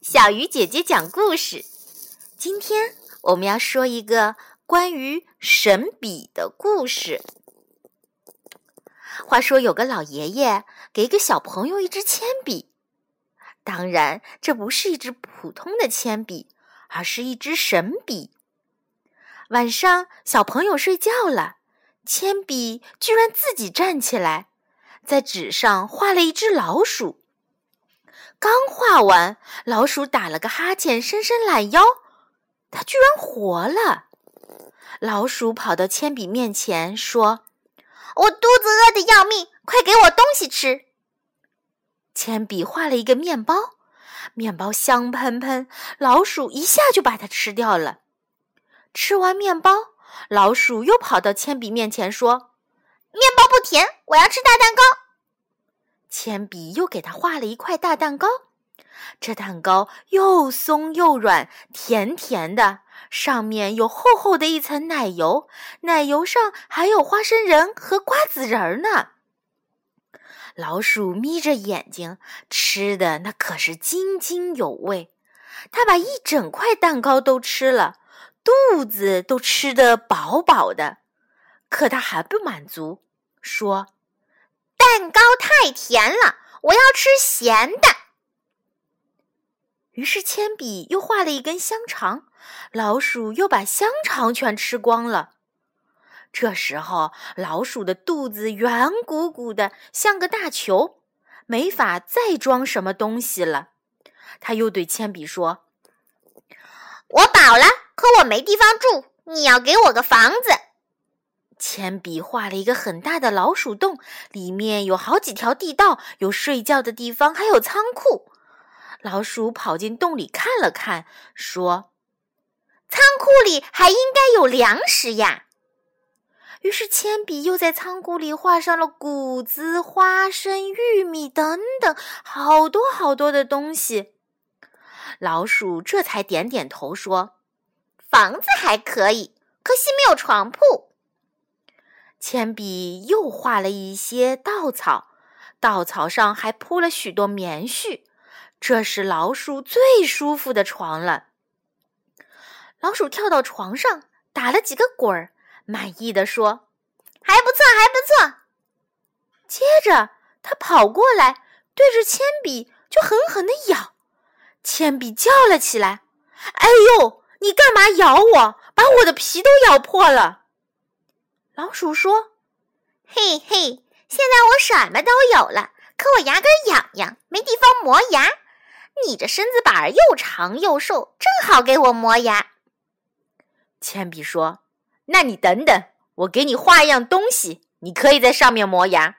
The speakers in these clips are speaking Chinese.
小鱼姐姐讲故事。今天我们要说一个关于神笔的故事。话说有个老爷爷给一个小朋友一支铅笔，当然这不是一支普通的铅笔，而是一支神笔。晚上小朋友睡觉了，铅笔居然自己站起来，在纸上画了一只老鼠。刚画完，老鼠打了个哈欠，伸伸懒腰，它居然活了。老鼠跑到铅笔面前说：“我肚子饿得要命，快给我东西吃。”铅笔画了一个面包，面包香喷喷，老鼠一下就把它吃掉了。吃完面包，老鼠又跑到铅笔面前说：“面包不甜，我要吃大蛋糕。”铅笔又给他画了一块大蛋糕，这蛋糕又松又软，甜甜的，上面有厚厚的一层奶油，奶油上还有花生仁和瓜子仁儿呢。老鼠眯着眼睛吃的那可是津津有味，它把一整块蛋糕都吃了，肚子都吃得饱饱的。可它还不满足，说。蛋糕太甜了，我要吃咸的。于是铅笔又画了一根香肠，老鼠又把香肠全吃光了。这时候，老鼠的肚子圆鼓鼓的，像个大球，没法再装什么东西了。他又对铅笔说：“我饱了，可我没地方住，你要给我个房子。”铅笔画了一个很大的老鼠洞，里面有好几条地道，有睡觉的地方，还有仓库。老鼠跑进洞里看了看，说：“仓库里还应该有粮食呀。”于是铅笔又在仓库里画上了谷子、花生、玉米等等好多好多的东西。老鼠这才点点头说：“房子还可以，可惜没有床铺。”铅笔又画了一些稻草，稻草上还铺了许多棉絮，这是老鼠最舒服的床了。老鼠跳到床上，打了几个滚儿，满意的说：“还不错，还不错。”接着，他跑过来，对着铅笔就狠狠的咬。铅笔叫了起来：“哎呦，你干嘛咬我？把我的皮都咬破了！”老鼠说：“嘿嘿，现在我什么都有了，可我牙根痒痒，没地方磨牙。你这身子板又长又瘦，正好给我磨牙。”铅笔说：“那你等等，我给你画一样东西，你可以在上面磨牙。”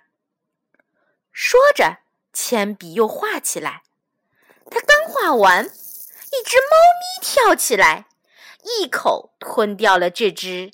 说着，铅笔又画起来。他刚画完，一只猫咪跳起来，一口吞掉了这只。